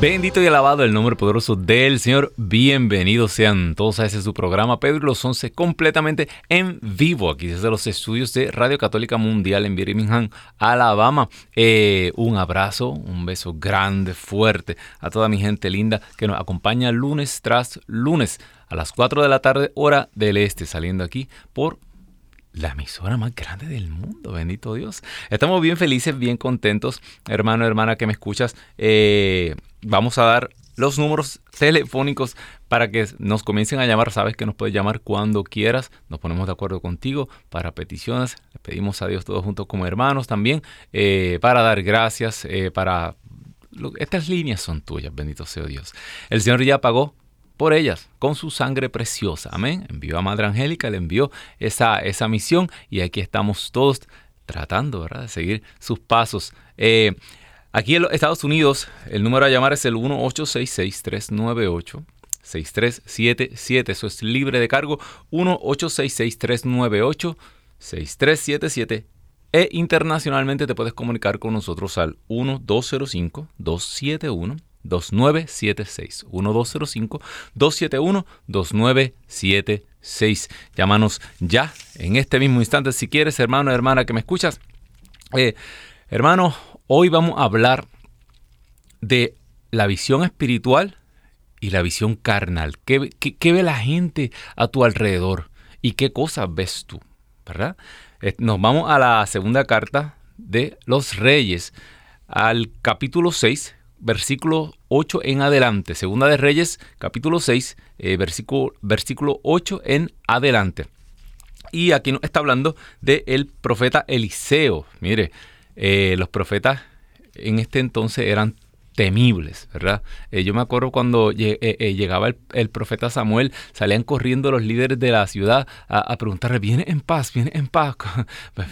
Bendito y alabado el nombre poderoso del Señor. Bienvenidos sean todos a ese su programa Pedro y los Once completamente en vivo aquí desde los estudios de Radio Católica Mundial en Birmingham, Alabama. Eh, un abrazo, un beso grande, fuerte a toda mi gente linda que nos acompaña lunes tras lunes a las 4 de la tarde hora del este saliendo aquí por la emisora más grande del mundo, bendito Dios. Estamos bien felices, bien contentos, hermano, hermana que me escuchas. Eh, vamos a dar los números telefónicos para que nos comiencen a llamar. Sabes que nos puedes llamar cuando quieras. Nos ponemos de acuerdo contigo para peticiones. Le pedimos a Dios todos juntos como hermanos también eh, para dar gracias. Eh, para estas líneas son tuyas, bendito sea Dios. El Señor ya pagó por ellas con su sangre preciosa. Amén. Envió a Madre Angélica, le envió esa, esa misión y aquí estamos todos tratando de seguir sus pasos. Eh, aquí en los Estados Unidos, el número a llamar es el 1-866-398-6377. Eso es libre de cargo. 1-866-398-6377. E internacionalmente te puedes comunicar con nosotros al 1205 271 2976 1205 271 2976 Llámanos ya en este mismo instante si quieres, hermano, hermana, que me escuchas. Eh, hermano, hoy vamos a hablar de la visión espiritual y la visión carnal. ¿Qué, ve la gente a tu alrededor? ¿Y qué cosas ves tú? ¿Verdad? Eh, nos vamos a la segunda carta de los reyes, al capítulo 6, versículo 8 en adelante. Segunda de Reyes, capítulo 6, eh, versículo, versículo 8 en adelante. Y aquí nos está hablando del el profeta Eliseo. Mire, eh, los profetas en este entonces eran temibles, ¿verdad? Eh, yo me acuerdo cuando llegaba el, profeta Samuel, salían corriendo los líderes de la ciudad a, preguntarle, ¿viene en paz? ¿Viene en paz? Pues,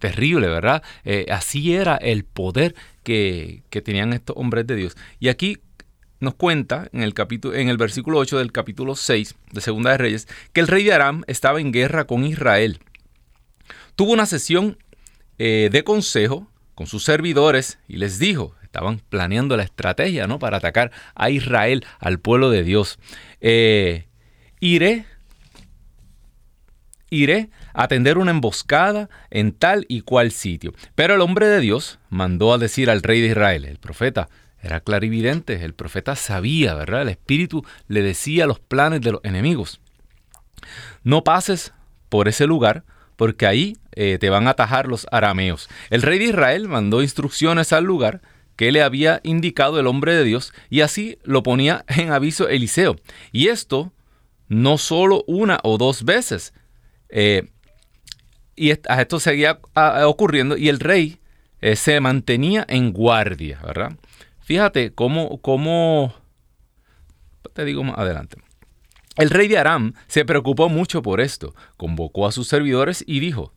terrible, ¿verdad? así era el poder que, tenían estos hombres de Dios. Y aquí nos cuenta en el, capítulo, en el versículo 8 del capítulo 6 de Segunda de Reyes que el rey de Aram estaba en guerra con Israel. Tuvo una sesión eh, de consejo con sus servidores y les dijo, estaban planeando la estrategia ¿no? para atacar a Israel, al pueblo de Dios. Eh, iré iré a tender una emboscada en tal y cual sitio. Pero el hombre de Dios mandó a decir al rey de Israel, el profeta, era clarividente, el profeta sabía, ¿verdad? El espíritu le decía los planes de los enemigos. No pases por ese lugar, porque ahí eh, te van a atajar los arameos. El rey de Israel mandó instrucciones al lugar que le había indicado el hombre de Dios, y así lo ponía en aviso Eliseo. Y esto no solo una o dos veces, eh, y esto seguía ocurriendo y el rey eh, se mantenía en guardia, ¿verdad? Fíjate cómo, cómo, te digo más adelante. El rey de Aram se preocupó mucho por esto, convocó a sus servidores y dijo,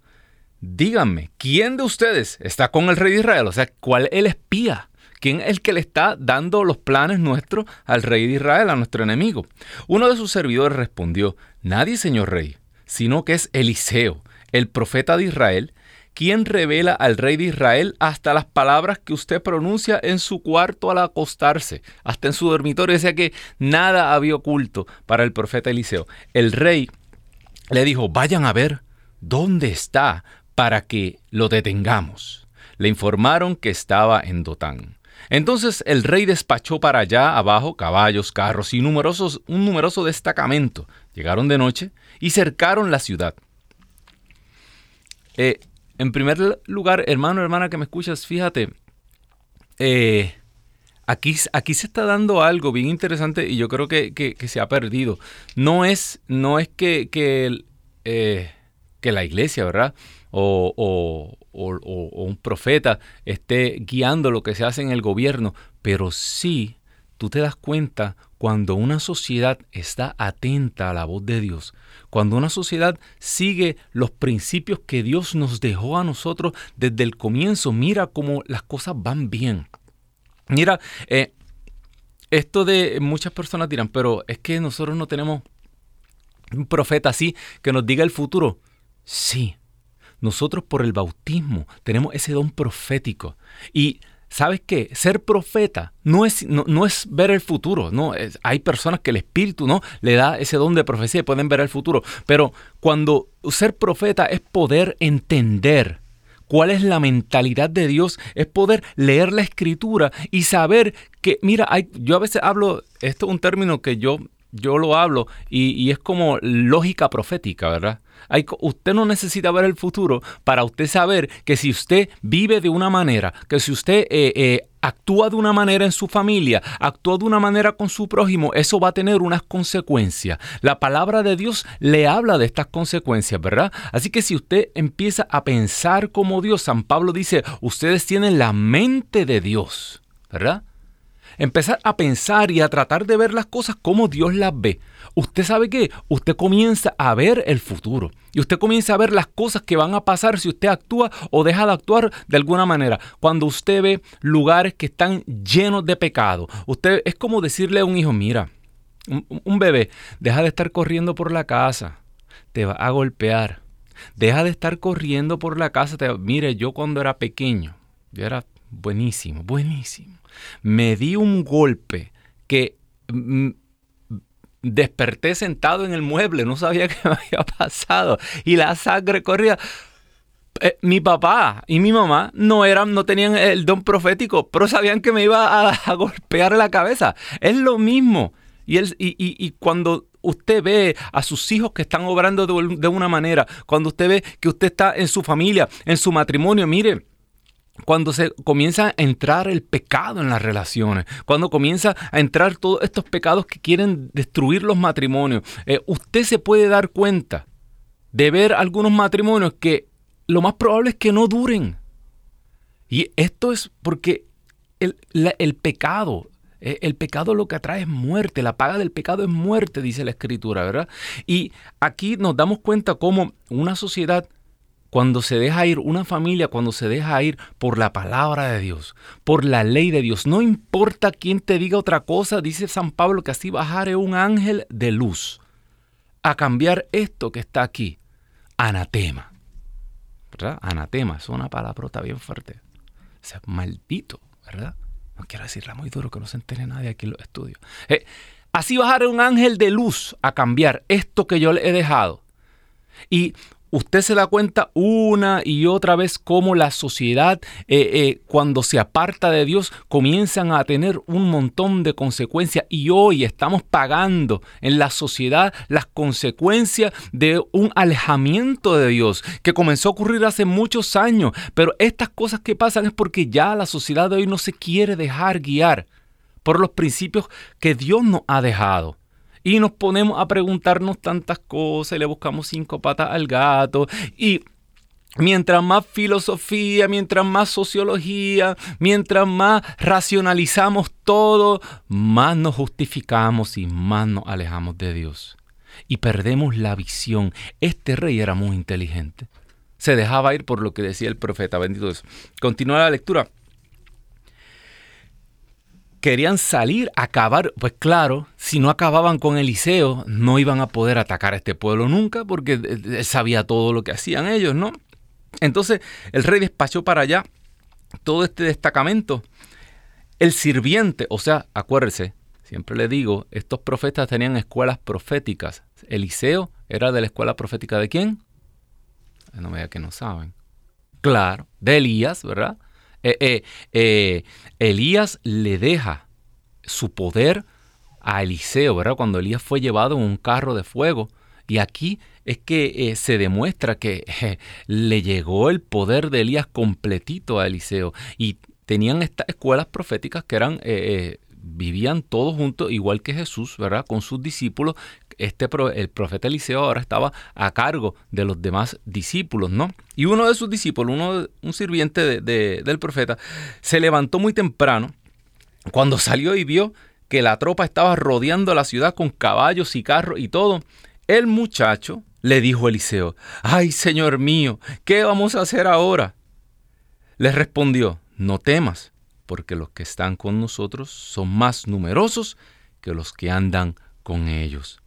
díganme, ¿quién de ustedes está con el rey de Israel? O sea, ¿cuál el espía? ¿Quién es el que le está dando los planes nuestros al rey de Israel, a nuestro enemigo? Uno de sus servidores respondió, nadie, señor rey sino que es Eliseo, el profeta de Israel, quien revela al rey de Israel hasta las palabras que usted pronuncia en su cuarto al acostarse, hasta en su dormitorio. Decía que nada había oculto para el profeta Eliseo. El rey le dijo, vayan a ver dónde está para que lo detengamos. Le informaron que estaba en Dotán. Entonces el rey despachó para allá abajo caballos, carros y numerosos, un numeroso destacamento. Llegaron de noche y cercaron la ciudad. Eh, en primer lugar, hermano, hermana que me escuchas, fíjate, eh, aquí, aquí se está dando algo bien interesante y yo creo que, se ha perdido. No es, no es que, que, eh, la iglesia, ¿verdad? O, un profeta esté guiando lo que se hace en el gobierno, pero sí tú te das cuenta cuando una sociedad está atenta a la voz de Dios, cuando una sociedad sigue los principios que Dios nos dejó a nosotros desde el comienzo, mira cómo las cosas van bien. Mira, eh, esto de muchas personas dirán, pero es que nosotros no tenemos un profeta así que nos diga el futuro. Sí, nosotros por el bautismo tenemos ese don profético. Y ¿Sabes qué? Ser profeta no es, no, es ver el futuro, no, hay personas que el Espíritu no le da ese don de profecía y pueden ver el futuro, pero cuando ser profeta es poder entender cuál es la mentalidad de Dios, es poder leer la escritura y saber que, mira, hay, yo a veces hablo, esto es un término que yo, yo lo hablo y, y es como lógica profética, ¿verdad? Usted no necesita ver el futuro para usted saber que si usted vive de una manera, que si usted eh, eh, actúa de una manera en su familia, actúa de una manera con su prójimo, eso va a tener unas consecuencias. La palabra de Dios le habla de estas consecuencias, ¿verdad? Así que si usted empieza a pensar como Dios, San Pablo dice, ustedes tienen la mente de Dios, ¿verdad? Empezar a pensar y a tratar de ver las cosas como Dios las ve. Usted sabe qué? Usted comienza a ver el futuro. Y usted comienza a ver las cosas que van a pasar si usted actúa o deja de actuar de alguna manera. Cuando usted ve lugares que están llenos de pecado, usted es como decirle a un hijo, mira, un, bebé, deja de estar corriendo por la casa, te va a golpear. Deja de estar corriendo por la casa. Te, mire, yo cuando era pequeño, yo era buenísimo, buenísimo me di un golpe que mm, desperté sentado en el mueble, no sabía qué me había pasado y la sangre corría. Eh, mi papá y mi mamá no eran, no tenían el don profético, pero sabían que me iba a, golpear la cabeza. Es lo mismo. Y, y, cuando usted ve a sus hijos que están obrando de, de, una manera, cuando usted ve que usted está en su familia, en su matrimonio, mire, cuando se comienza a entrar el pecado en las relaciones, cuando comienza a entrar todos estos pecados que quieren destruir los matrimonios, eh, usted se puede dar cuenta de ver algunos matrimonios que lo más probable es que no duren. Y esto es porque el, el pecado, eh, el pecado lo que atrae es muerte, la paga del pecado es muerte, dice la escritura, ¿verdad? Y aquí nos damos cuenta cómo una sociedad cuando se deja ir una familia, cuando se deja ir por la palabra de Dios, por la ley de Dios, no importa quién te diga otra cosa, dice San Pablo que así bajaré un ángel de luz a cambiar esto que está aquí, anatema. ¿Verdad? Anatema, es una palabrota bien fuerte. O sea, maldito, ¿verdad? No quiero decirla muy duro que no se entere nadie aquí en los estudios. Eh, así bajaré un ángel de luz a cambiar esto que yo le he dejado. Y usted se da cuenta una y otra vez cómo la sociedad, eh, eh, cuando se aparta de Dios, comienzan a tener un montón de consecuencias. Y hoy estamos pagando en la sociedad las consecuencias de un alejamiento de Dios que comenzó a ocurrir hace muchos años. Pero estas cosas que pasan es porque ya la sociedad de hoy no se quiere dejar guiar por los principios que Dios nos ha dejado y nos ponemos a preguntarnos tantas cosas y le buscamos cinco patas al gato y Mientras más filosofía, mientras más sociología, mientras más racionalizamos todo, más nos justificamos y más nos alejamos de Dios. Y perdemos la visión. Este rey era muy inteligente. Se dejaba ir por lo que decía el profeta. Bendito Dios. Continúa la lectura querían salir, acabar, pues claro, si no acababan con Eliseo, no iban a poder atacar a este pueblo nunca, porque él sabía todo lo que hacían ellos, ¿no? Entonces el rey despachó para allá todo este destacamento. El sirviente, o sea, acuérdese, siempre le digo, estos profetas tenían escuelas proféticas. Eliseo era de la escuela profética de quién? No me diga que no saben. Claro, de Elías, ¿verdad? Eh, eh, eh, Elías le deja su poder a Eliseo, ¿verdad? Cuando Elías fue llevado en un carro de fuego. Y aquí es que se demuestra que le llegó el poder de Elías completito a Eliseo. Y tenían estas escuelas proféticas que eran, vivían todos juntos, igual que Jesús, ¿verdad? Con sus discípulos, este, el profeta Eliseo ahora estaba a cargo de los demás discípulos, ¿no? Y uno de sus discípulos, uno, un sirviente del profeta, se levantó muy temprano cuando salió y vio que la tropa estaba rodeando la ciudad con caballos y carros y todo, el muchacho le dijo a Eliseo, ay Señor mío, ¿qué vamos a hacer ahora? Les respondió, no temas, porque los que están con nosotros son más numerosos que los que andan con ellos.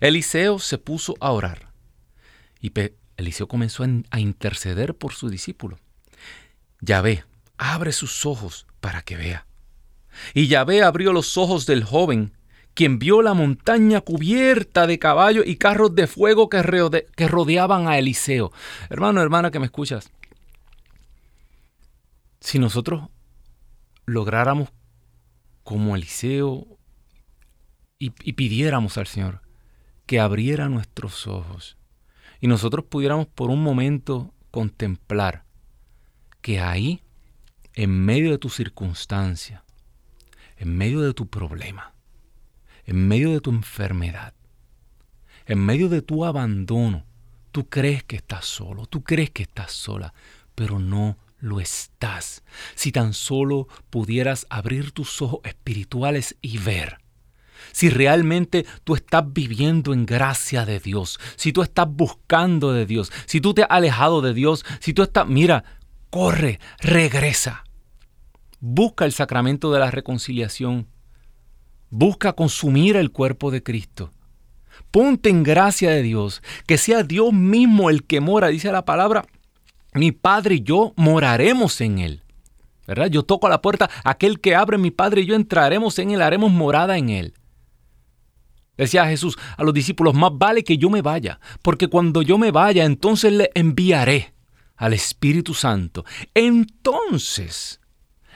Eliseo se puso a orar y Eliseo comenzó a interceder por su discípulo. Yahvé, abre sus ojos para que vea. Y Yahvé abrió los ojos del joven, quien vio la montaña cubierta de caballos y carros de fuego que, rodeaban a Eliseo. Hermano, hermana que me escuchas, si nosotros lográramos como Eliseo y, y pidiéramos al Señor que abriera nuestros ojos y nosotros pudiéramos por un momento contemplar que ahí, en medio de tu circunstancia, en medio de tu problema, en medio de tu enfermedad, en medio de tu abandono, tú crees que estás solo, tú crees que estás sola, pero no lo estás. Si tan solo pudieras abrir tus ojos espirituales y ver. Si realmente tú estás viviendo en gracia de Dios, si tú estás buscando de Dios, si tú te has alejado de Dios, si tú estás, mira, corre, regresa. Busca el sacramento de la reconciliación. Busca consumir el cuerpo de Cristo. Ponte en gracia de Dios, que sea Dios mismo el que mora, dice la palabra, mi Padre y yo moraremos en Él. ¿Verdad? Yo toco a la puerta, aquel que abre mi Padre y yo entraremos en Él, haremos morada en Él. Decía Jesús a los discípulos, más vale que yo me vaya, porque cuando yo me vaya, entonces le enviaré al Espíritu Santo. Entonces,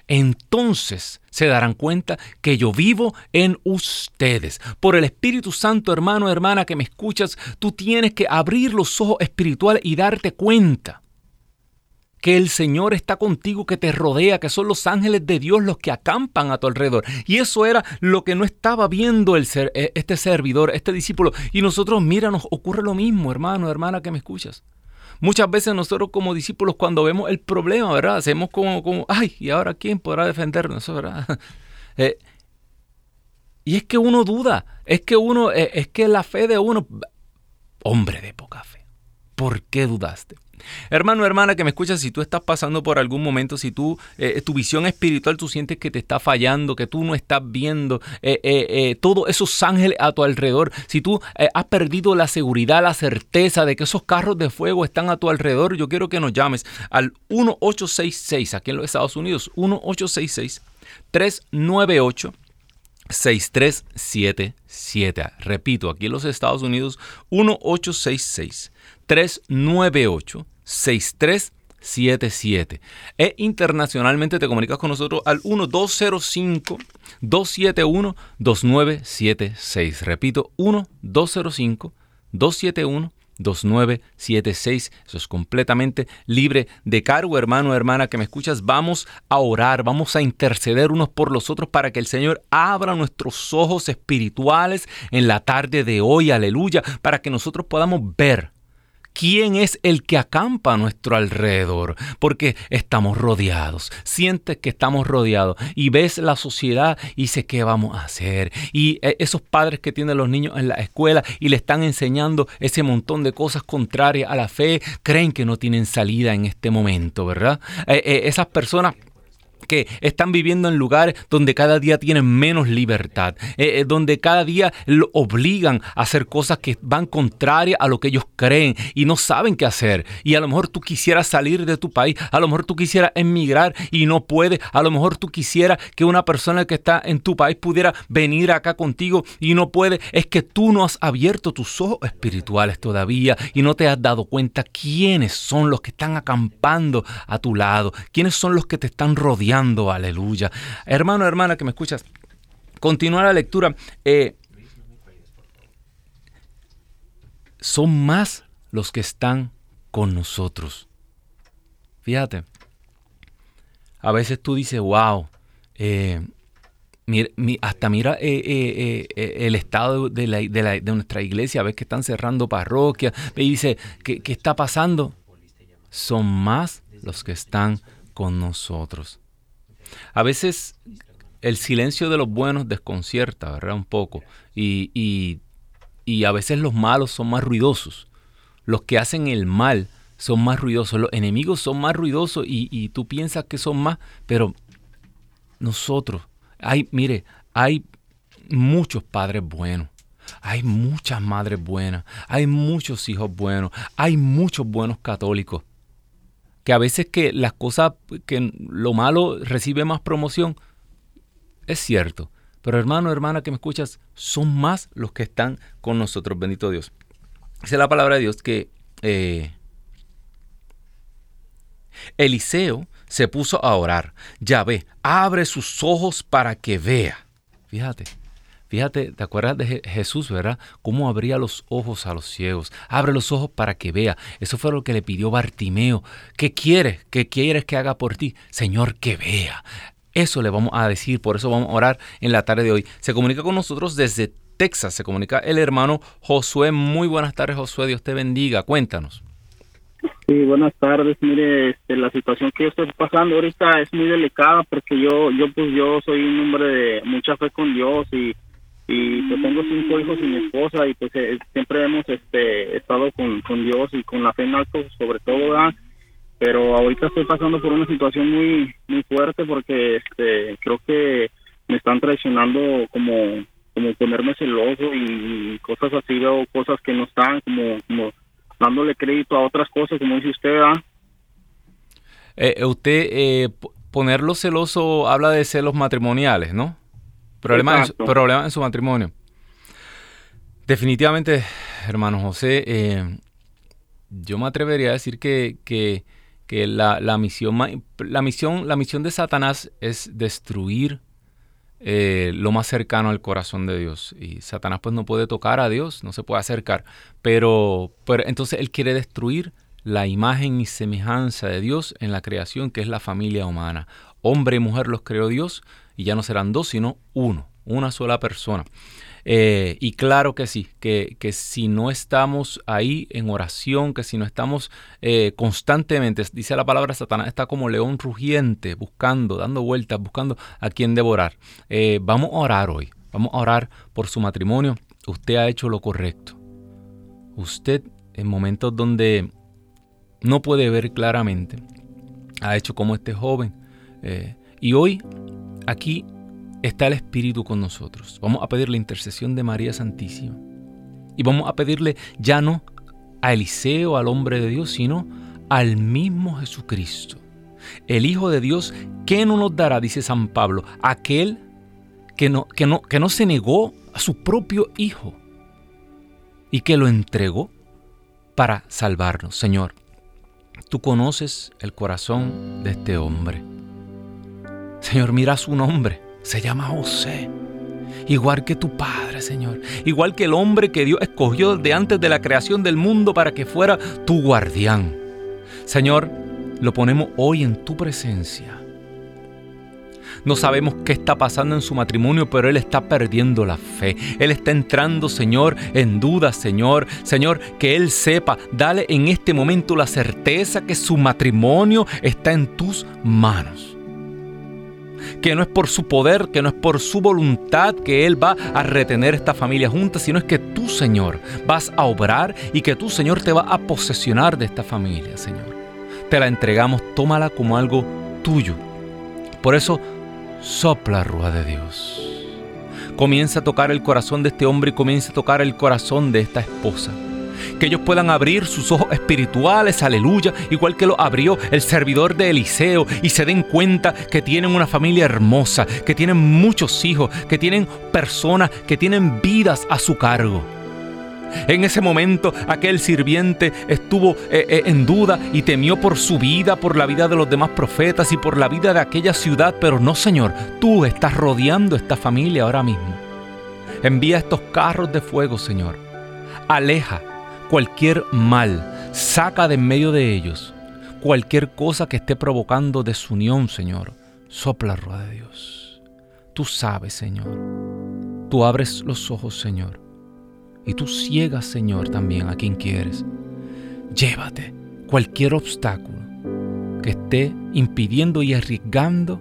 entonces se darán cuenta que yo vivo en ustedes. Por el Espíritu Santo, hermano, hermana, que me escuchas, tú tienes que abrir los ojos espirituales y darte cuenta que el Señor está contigo, que te rodea, que son los ángeles de Dios los que acampan a tu alrededor. Y eso era lo que no estaba viendo eh, este servidor, este discípulo. Y nosotros, mira, nos ocurre lo mismo, hermano, hermana, que me escuchas. Muchas veces nosotros como discípulos cuando vemos el problema, ¿verdad? Hacemos como, como ay, ¿y ahora quién podrá defendernos? ¿verdad? Eh, y es que uno duda, es que uno, eh, es que la fe de uno, hombre de poca fe, ¿por qué dudaste? Hermano, hermana, que me escuchas, si tú estás pasando por algún momento, si tú, eh, tu visión espiritual, tú sientes que te está fallando, que tú no estás viendo eh, eh, todos esos ángeles a tu alrededor, si tú has perdido la seguridad, la certeza de que esos carros de fuego están a tu alrededor, yo quiero que nos llames al 1866, aquí en los Estados Unidos, 1866 398 6377. Repito, aquí en los Estados Unidos, 1866 398 6377. E internacionalmente te comunicas con nosotros al 1205-271-2976. Repito, 1205-271-2976. Eso es completamente libre de cargo, hermano hermana que me escuchas. Vamos a orar, vamos a interceder unos por los otros para que el Señor abra nuestros ojos espirituales en la tarde de hoy, aleluya, para que nosotros podamos ver ¿Quién es el que acampa a nuestro alrededor? Porque estamos rodeados. Sientes que estamos rodeados y ves la sociedad y dices, ¿qué vamos a hacer? Y eh, esos padres que tienen los niños en la escuela y le están enseñando ese montón de cosas contrarias a la fe, creen que no tienen salida en este momento, ¿verdad? Eh, eh, esas personas que están viviendo en lugares donde cada día tienen menos libertad, eh, eh, donde cada día lo obligan a hacer cosas que van contrarias a lo que ellos creen y no saben qué hacer. Y a lo mejor tú quisieras salir de tu país, a lo mejor tú quisieras emigrar y no puedes, a lo mejor tú quisieras que una persona que está en tu país pudiera venir acá contigo y no puede. Es que tú no has abierto tus ojos espirituales todavía y no te has dado cuenta quiénes son los que están acampando a tu lado, quiénes son los que te están rodeando aleluya. Hermano, hermana que me escuchas, continúa la lectura. Eh, son más los que están con nosotros. Fíjate, a veces tú dices, wow, eh, hasta mira eh, el estado de, nuestra iglesia, ves que están cerrando parroquias, y dice, ¿qué, ¿qué está pasando? Son más los que están con nosotros. A veces el silencio de los buenos desconcierta, ¿verdad? Un poco. Y, y, y, a veces los malos son más ruidosos. Los que hacen el mal son más ruidosos. Los enemigos son más ruidosos y, y tú piensas que son más, pero nosotros, hay, mire, hay muchos padres buenos. Hay muchas madres buenas, hay muchos hijos buenos, hay muchos buenos católicos. Que a veces que las cosas, que lo malo recibe más promoción, es cierto. Pero hermano, hermana que me escuchas, son más los que están con nosotros, bendito Dios. Dice la palabra de Dios que eh, Eliseo se puso a orar. Ya ve, abre sus ojos para que vea. Fíjate, Fíjate, ¿te acuerdas de Jesús, verdad? Cómo abría los ojos a los ciegos. Abre los ojos para que vea. Eso fue lo que le pidió Bartimeo. ¿Qué quieres? ¿Qué quieres que haga por ti? Señor, que vea. Eso le vamos a decir, por eso vamos a orar en la tarde de hoy. Se comunica con nosotros desde Texas, se comunica el hermano Josué. Muy buenas tardes, Josué. Dios te bendiga. Cuéntanos. Sí, buenas tardes. Mire, este, la situación que yo estoy pasando ahorita es muy delicada porque yo, yo pues yo soy un hombre de mucha fe con Dios y y pues tengo cinco hijos y mi esposa y pues eh, siempre hemos este estado con, con, Dios y con la fe en alto sobre todo pero ahorita estoy pasando por una situación muy muy fuerte porque este creo que me están traicionando como como ponerme celoso y, cosas así veo cosas que no están como como dándole crédito a otras cosas como dice usted eh, eh, usted eh, ponerlo celoso habla de celos matrimoniales no Problemas en, en, su matrimonio. Definitivamente, hermano José, eh, yo me atrevería a decir que, que, la, misión, la, misión, la misión de Satanás es destruir eh, lo más cercano al corazón de Dios. Y Satanás pues no puede tocar a Dios, no se puede acercar. Pero, pero entonces él quiere destruir la imagen y semejanza de Dios en la creación que es la familia humana. Hombre y mujer los creó Dios y ya no serán dos, sino uno, una sola persona. Eh, y claro que sí, que, si no estamos ahí en oración, que si no estamos eh, constantemente, dice la palabra, Satanás está como león rugiente, buscando, dando vueltas, buscando a quien devorar. Eh, vamos a orar hoy, vamos a orar por su matrimonio. Usted ha hecho lo correcto. Usted en momentos donde no puede ver claramente, ha hecho como este joven. y hoy Aquí está el Espíritu con nosotros. Vamos a pedir la intercesión de María Santísima. Y vamos a pedirle ya no a Eliseo, al hombre de Dios, sino al mismo Jesucristo. El Hijo de Dios, ¿qué no nos dará? Dice San Pablo, aquel que no, que no, que no se negó a su propio Hijo y que lo entregó para salvarnos. Señor, tú conoces el corazón de este hombre. Señor, mira su nombre. Se llama José. Igual que tu Padre, Señor. Igual que el hombre que Dios escogió de antes de la creación del mundo para que fuera tu guardián. Señor, lo ponemos hoy en tu presencia. No sabemos qué está pasando en su matrimonio, pero él está perdiendo la fe. Él está entrando, Señor, en duda, Señor. Señor, que él sepa, dale en este momento la certeza que su matrimonio está en tus manos que no es por su poder, que no es por su voluntad que Él va a retener esta familia junta, sino es que tú, Señor, vas a obrar y que tú, Señor, te va a posesionar de esta familia, Señor. Te la entregamos, tómala como algo tuyo. Por eso, sopla, Rúa de Dios. Comienza a tocar el corazón de este hombre y comienza a tocar el corazón de esta esposa que ellos puedan abrir sus ojos espirituales, aleluya, igual que lo abrió el servidor de Eliseo, y se den cuenta que tienen una familia hermosa, que tienen muchos hijos, que tienen personas, que tienen vidas a su cargo. En ese momento aquel sirviente estuvo eh, eh, en duda y temió por su vida, por la vida de los demás profetas y por la vida de aquella ciudad, pero no Señor, tú estás rodeando esta familia ahora mismo. Envía estos carros de fuego, Señor. Aleja cualquier mal, saca de en medio de ellos cualquier cosa que esté provocando desunión, Señor. Sopla, rueda de Dios. Tú sabes, Señor. Tú abres los ojos, Señor. Y tú ciegas, Señor, también a quien quieres. Llévate cualquier obstáculo que esté impidiendo y arriesgando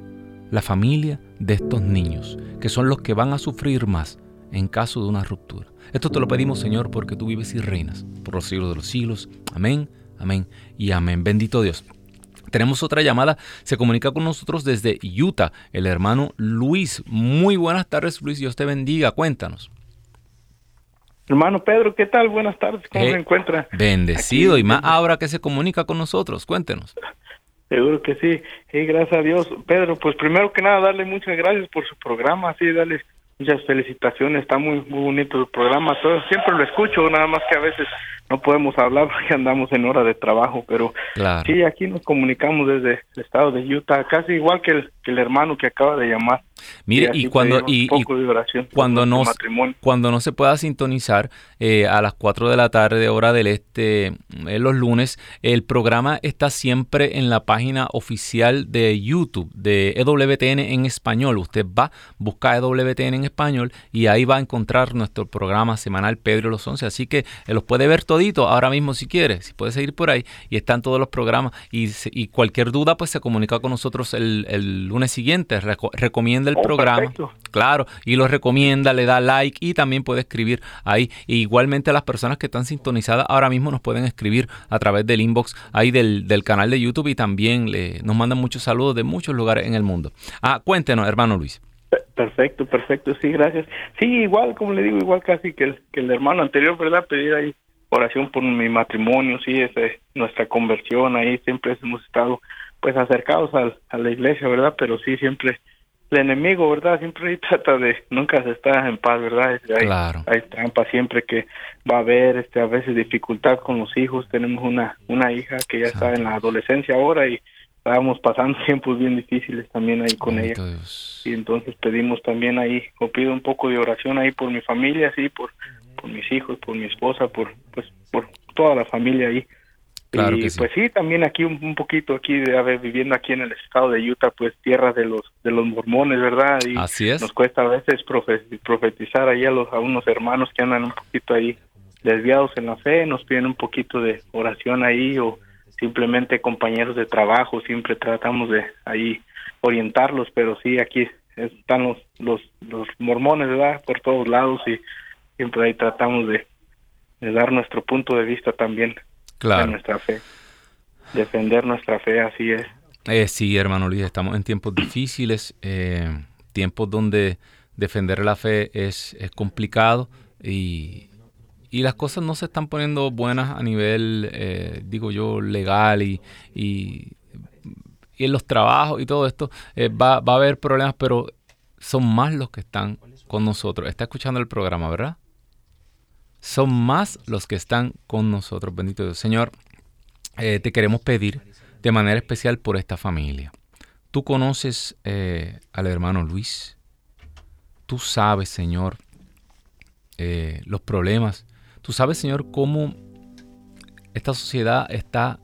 la familia de estos niños, que son los que van a sufrir más en caso de una ruptura. Esto te lo pedimos, Señor, porque tú vives y reinas por los siglos de los siglos. Amén, amén y amén. Bendito Dios. Tenemos otra llamada, se comunica con nosotros desde Utah, el hermano Luis. Muy buenas tardes, Luis, Dios te bendiga, cuéntanos. Hermano Pedro, ¿qué tal? Buenas tardes, ¿cómo se encuentra? Bendecido, y más ahora que se comunica con nosotros, cuéntenos. Seguro que sí, sí, gracias a Dios. Pedro, pues primero que nada, darle muchas gracias por su programa, sí, darle muchas felicitaciones, está muy, muy bonito el programa, todo, siempre lo escucho, nada más que a veces no podemos hablar porque andamos en hora de trabajo, pero sí, aquí nos comunicamos desde el estado de Utah, casi igual que el, que el hermano que acaba de llamar. Mire, y, cuando, y, cuando, no, cuando no se pueda sintonizar eh, a las 4 de la tarde, hora del este, en eh, los lunes, el programa está siempre en la página oficial de YouTube de EWTN en español. Usted va, busca EWTN en español y ahí va a encontrar nuestro programa semanal Pedro los 11. Así que eh, los puede ver todito ahora mismo si quiere, si puede seguir por ahí y están todos los programas. Y, y cualquier duda, pues se comunica con nosotros el, el lunes siguiente. recomienda el oh, programa. Claro, y lo recomienda, le da like y también puede escribir ahí. igualmente las personas que están sintonizadas ahora mismo nos pueden escribir a través del inbox ahí del, canal de YouTube y también le, nos mandan muchos saludos de muchos lugares en el mundo. Ah, cuéntenos, hermano Luis. Perfecto, perfecto, sí, gracias. Sí, igual, como le digo, igual casi que el, que el hermano anterior, ¿verdad? Pedir ahí oración por mi matrimonio, sí, es nuestra conversión, ahí siempre hemos estado pues acercados a la iglesia, ¿verdad? Pero sí, siempre el enemigo, ¿verdad? Siempre trata de, nunca se está en paz, ¿verdad? Hay, hay trampa siempre que va a haber, este, a veces dificultad con los hijos. Tenemos una, una hija que ya está en la adolescencia ahora y estábamos pasando tiempos bien difíciles también ahí con ella. Y entonces pedimos también ahí, o pido un poco de oración ahí por mi familia, sí, por, por mis hijos, por mi esposa, por, pues, por toda la familia ahí y pues sí, también aquí un, poquito aquí de haber viviendo aquí en el estado de Utah, pues tierra de los de los mormones, ¿verdad? Y Así es. Nos cuesta a veces profetizar ahí a los a unos hermanos que andan un poquito ahí desviados en la fe, nos piden un poquito de oración ahí o simplemente compañeros de trabajo, siempre tratamos de ahí orientarlos, pero sí aquí están los los los mormones, ¿verdad? Por todos lados y siempre ahí tratamos de, de dar nuestro punto de vista también claro. nuestra fe. Defender nuestra fe, así es. Eh, sí, hermano Luis, estamos en tiempos difíciles, eh, tiempos donde defender la fe es, es complicado y, y, las cosas no se están poniendo buenas a nivel, eh, digo yo, legal y, y, en los trabajos y todo esto. Eh, va, va a haber problemas, pero son más los que están con nosotros. Está escuchando el programa, ¿verdad? Son más los que están con nosotros. Bendito Dios. Señor, eh, te queremos pedir de manera especial por esta familia. Tú conoces eh, al hermano Luis. Tú sabes, Señor, eh, los problemas. Tú sabes, Señor, cómo esta sociedad está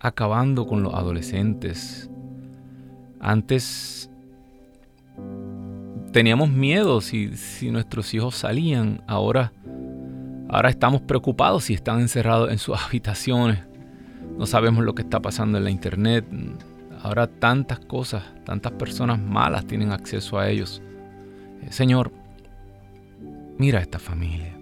acabando con los adolescentes. Antes teníamos miedo si, si nuestros hijos salían. Ahora Ahora estamos preocupados si están encerrados en sus habitaciones. No sabemos lo que está pasando en la internet. Ahora tantas cosas, tantas personas malas tienen acceso a ellos. Eh, Señor, mira a esta familia.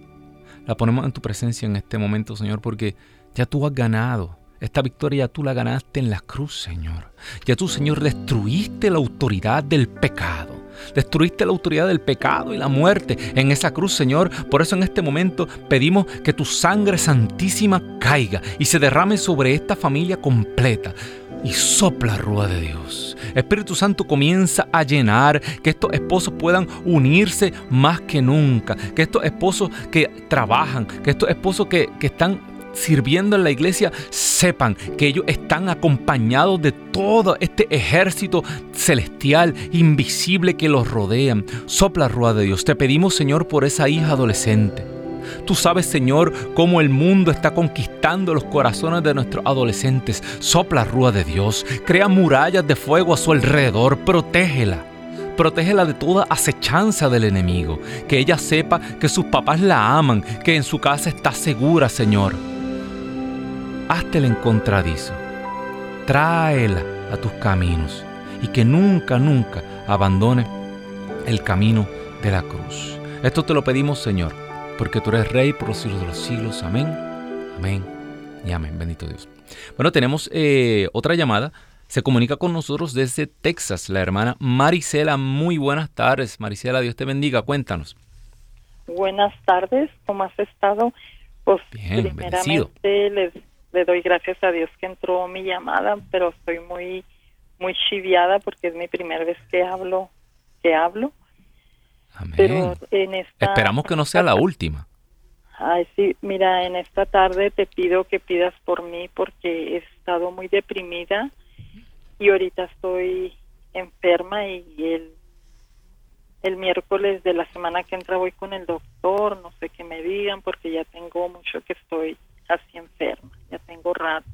La ponemos en tu presencia en este momento, Señor, porque ya tú has ganado. Esta victoria ya tú la ganaste en la cruz, Señor. Ya tú, Señor, destruiste la autoridad del pecado. Destruiste la autoridad del pecado y la muerte en esa cruz, Señor. Por eso en este momento pedimos que tu sangre santísima caiga y se derrame sobre esta familia completa y sopla rúa de Dios. Espíritu Santo comienza a llenar, que estos esposos puedan unirse más que nunca, que estos esposos que trabajan, que estos esposos que, que están sirviendo en la iglesia sepan que ellos están acompañados de todo este ejército celestial, invisible que los rodean. Sopla rueda de Dios. Te pedimos, Señor, por esa hija adolescente. Tú sabes, Señor, cómo el mundo está conquistando los corazones de nuestros adolescentes. Sopla rúa de Dios. Crea murallas de fuego a su alrededor. Protégela. Protégela de toda acechanza del enemigo. Que ella sepa que sus papás la aman, que en su casa está segura, Señor hazte el encontradizo, tráela a tus caminos y que nunca, nunca abandone el camino de la cruz. Esto te lo pedimos, Señor, porque tú eres Rey por los siglos de los siglos. Amén, amén y amén. Bendito Dios. Bueno, tenemos eh, otra llamada. Se comunica con nosotros desde Texas la hermana Marisela. Muy buenas tardes. Marisela, Dios te bendiga. Cuéntanos. Buenas tardes. ¿Cómo has estado? Pues Bien, primeramente les, le doy gracias a Dios que entró mi llamada, pero estoy muy muy chiviada porque es mi primera vez que hablo que hablo. Amén. Esperamos que no sea la última. Ay, sí, mira, en esta tarde te pido que pidas por mí porque he estado muy deprimida y ahorita estoy enferma y el, el miércoles de la semana que entra voy con el doctor, no sé qué me digan porque ya tengo mucho que estoy así enferma, ya tengo rato.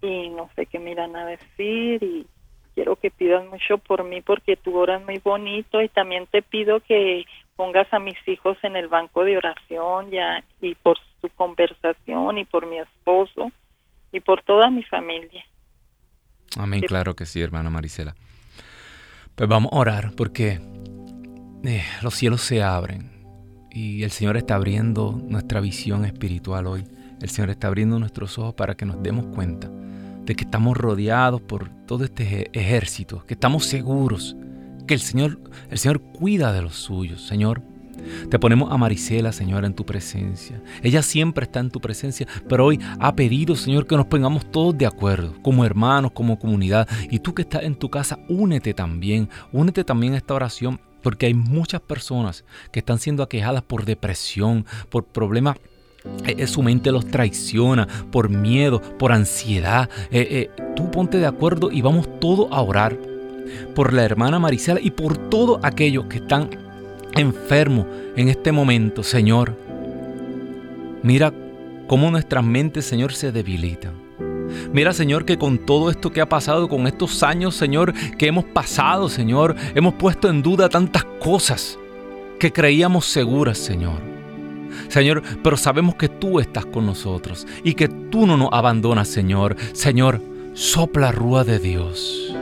Y no sé qué me irán a decir y quiero que pidas mucho por mí porque tu oras muy bonito y también te pido que pongas a mis hijos en el banco de oración ya y por su conversación y por mi esposo y por toda mi familia. Amén, claro que sí, hermana Marisela. Pues vamos a orar porque eh, los cielos se abren y el Señor está abriendo nuestra visión espiritual hoy. El Señor está abriendo nuestros ojos para que nos demos cuenta de que estamos rodeados por todo este ejército, que estamos seguros, que el Señor, el Señor cuida de los suyos, Señor. Te ponemos a Marisela, Señor, en tu presencia. Ella siempre está en tu presencia, pero hoy ha pedido, Señor, que nos pongamos todos de acuerdo, como hermanos, como comunidad. Y tú que estás en tu casa, únete también, únete también a esta oración, porque hay muchas personas que están siendo aquejadas por depresión, por problemas eh, eh, su mente los traiciona por miedo, por ansiedad. Eh, tú ponte de acuerdo y vamos todos a orar por la hermana Marisela y por todos aquellos que están enfermos en este momento, Señor. Mira cómo nuestras mentes, Señor, se debilitan. Mira, Señor, que con todo esto que ha pasado, con estos años, Señor, que hemos pasado, Señor, hemos puesto en duda tantas cosas que creíamos seguras, Señor. Señor, pero sabemos que tú estás con nosotros y que tú no nos abandonas, Señor. Señor, sopla rúa de Dios.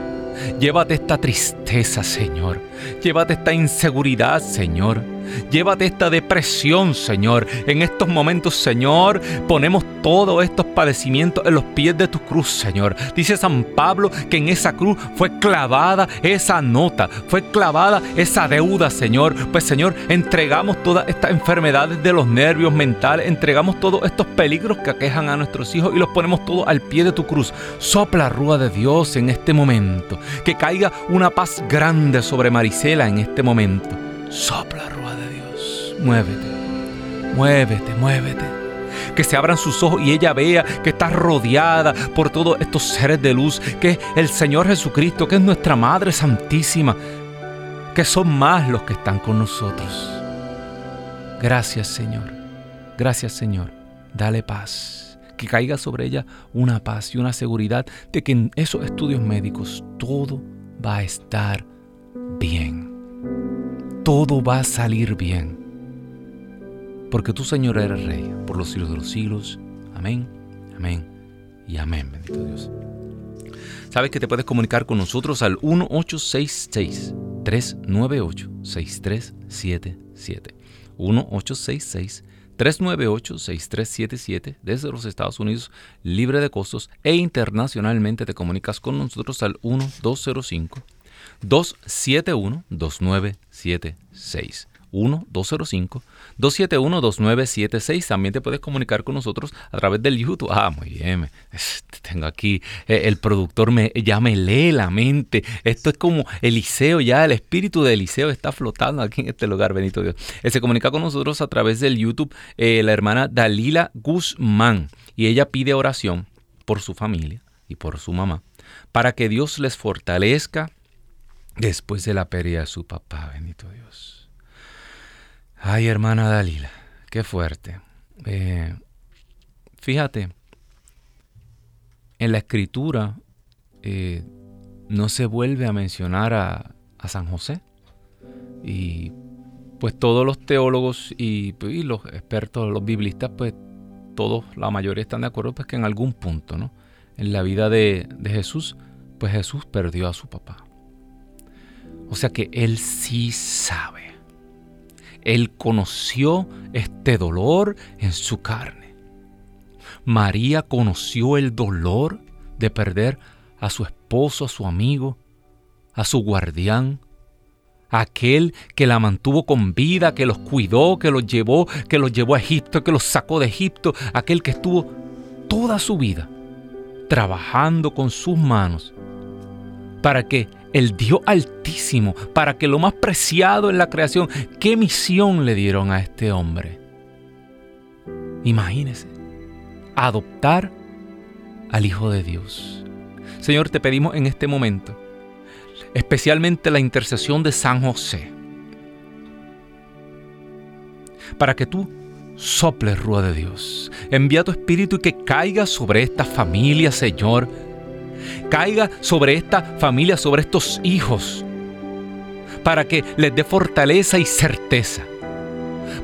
Llévate esta tristeza, Señor. Llévate esta inseguridad, Señor. Llévate esta depresión, Señor. En estos momentos, Señor, ponemos todos estos padecimientos en los pies de tu cruz, Señor. Dice San Pablo que en esa cruz fue clavada esa nota, fue clavada esa deuda, Señor. Pues, Señor, entregamos todas estas enfermedades de los nervios mentales, entregamos todos estos peligros que aquejan a nuestros hijos y los ponemos todos al pie de tu cruz. Sopla rúa de Dios en este momento. Que caiga una paz grande sobre Marisela en este momento. Sopla rúa muévete, muévete, muévete. Que se abran sus ojos y ella vea que está rodeada por todos estos seres de luz, que es el Señor Jesucristo, que es nuestra Madre Santísima, que son más los que están con nosotros. Gracias Señor, gracias Señor, dale paz, que caiga sobre ella una paz y una seguridad de que en esos estudios médicos todo va a estar bien, todo va a salir bien porque tú, Señor, eres Rey por los siglos de los siglos. Amén, amén y amén, bendito Dios. Sabes que te puedes comunicar con nosotros al 1866-398-6377. 1866-398-6377 desde los Estados Unidos, libre de costos e internacionalmente te comunicas con nosotros al 1205 271 2976. 1-205-271-2976. También te puedes comunicar con nosotros a través del YouTube. Ah, muy bien. Tengo aquí, eh, el productor me, ya me lee la mente. Esto es como Eliseo, ya el espíritu de Eliseo está flotando aquí en este lugar, bendito Dios. Eh, se comunica con nosotros a través del YouTube eh, la hermana Dalila Guzmán y ella pide oración por su familia y por su mamá para que Dios les fortalezca después de la pérdida de su papá, bendito Dios. Ay, hermana Dalila, qué fuerte. Eh, fíjate, en la escritura eh, no se vuelve a mencionar a, San José. Y pues todos los teólogos y, pues, los expertos, los biblistas, pues todos, la mayoría están de acuerdo pues que en algún punto, ¿no? En la vida de, de Jesús, pues Jesús perdió a su papá. O sea que Él sí sabe. Él conoció este dolor en su carne. María conoció el dolor de perder a su esposo, a su amigo, a su guardián, aquel que la mantuvo con vida, que los cuidó, que los llevó, que los llevó a Egipto, que los sacó de Egipto, aquel que estuvo toda su vida trabajando con sus manos para que el Dios altísimo, para que lo más preciado en la creación, ¿qué misión le dieron a este hombre? Imagínese, adoptar al Hijo de Dios. Señor, te pedimos en este momento, especialmente la intercesión de San José, para que tú soples, Rúa de Dios. Envía tu espíritu y que caiga sobre esta familia, Señor. Caiga sobre esta familia, sobre estos hijos, para que les dé fortaleza y certeza.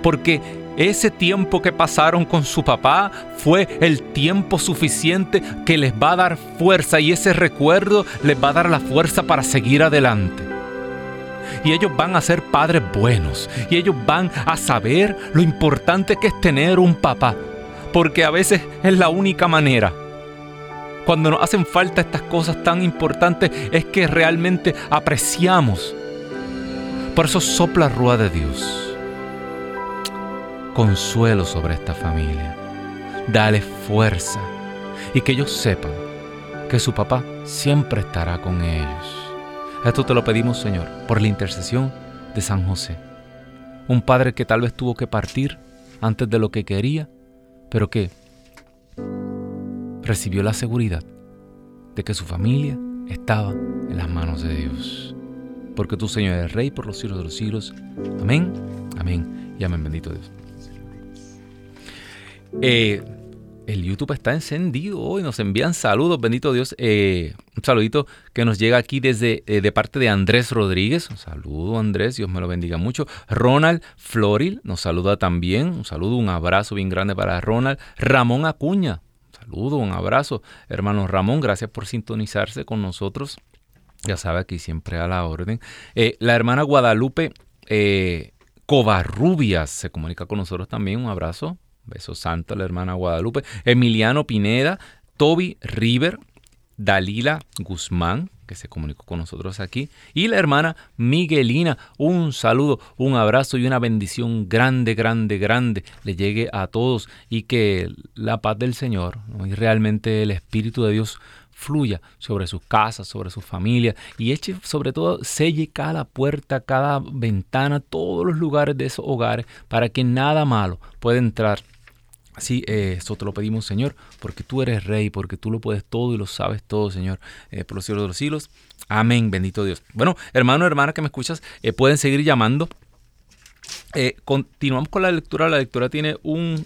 Porque ese tiempo que pasaron con su papá fue el tiempo suficiente que les va a dar fuerza y ese recuerdo les va a dar la fuerza para seguir adelante. Y ellos van a ser padres buenos y ellos van a saber lo importante que es tener un papá. Porque a veces es la única manera. Cuando nos hacen falta estas cosas tan importantes es que realmente apreciamos. Por eso sopla rúa de Dios consuelo sobre esta familia. Dale fuerza y que ellos sepan que su papá siempre estará con ellos. Esto te lo pedimos, Señor, por la intercesión de San José. Un padre que tal vez tuvo que partir antes de lo que quería, pero que recibió la seguridad de que su familia estaba en las manos de Dios. Porque tú, Señor, eres Rey por los siglos de los siglos. Amén, amén y amén, bendito Dios. Eh, el YouTube está encendido hoy, nos envían saludos, bendito Dios. Eh, un saludito que nos llega aquí desde eh, de parte de Andrés Rodríguez. Un saludo, Andrés, Dios me lo bendiga mucho. Ronald Floril nos saluda también. Un saludo, un abrazo bien grande para Ronald. Ramón Acuña, saludo, un abrazo. Hermano Ramón, gracias por sintonizarse con nosotros. Ya sabe, aquí siempre a la orden. la hermana Guadalupe Covarrubias se comunica con nosotros también. Un abrazo. Beso santo a la hermana Guadalupe. Emiliano Pineda, Toby River, Dalila Guzmán, que se comunicó con nosotros aquí, y la hermana Miguelina. Un saludo, un abrazo y una bendición grande, grande, grande le llegue a todos y que la paz del Señor y realmente el Espíritu de Dios fluya sobre sus casas, sobre sus familias y eche sobre todo, selle cada puerta, cada ventana, todos los lugares de esos hogares para que nada malo pueda entrar Así, eh, te lo pedimos, Señor, porque tú eres rey, porque tú lo puedes todo y lo sabes todo, Señor, eh, por los cielos de los siglos. Amén, bendito Dios. Bueno, hermano, hermana que me escuchas, eh, pueden seguir llamando. continuamos con la lectura. La lectura tiene un...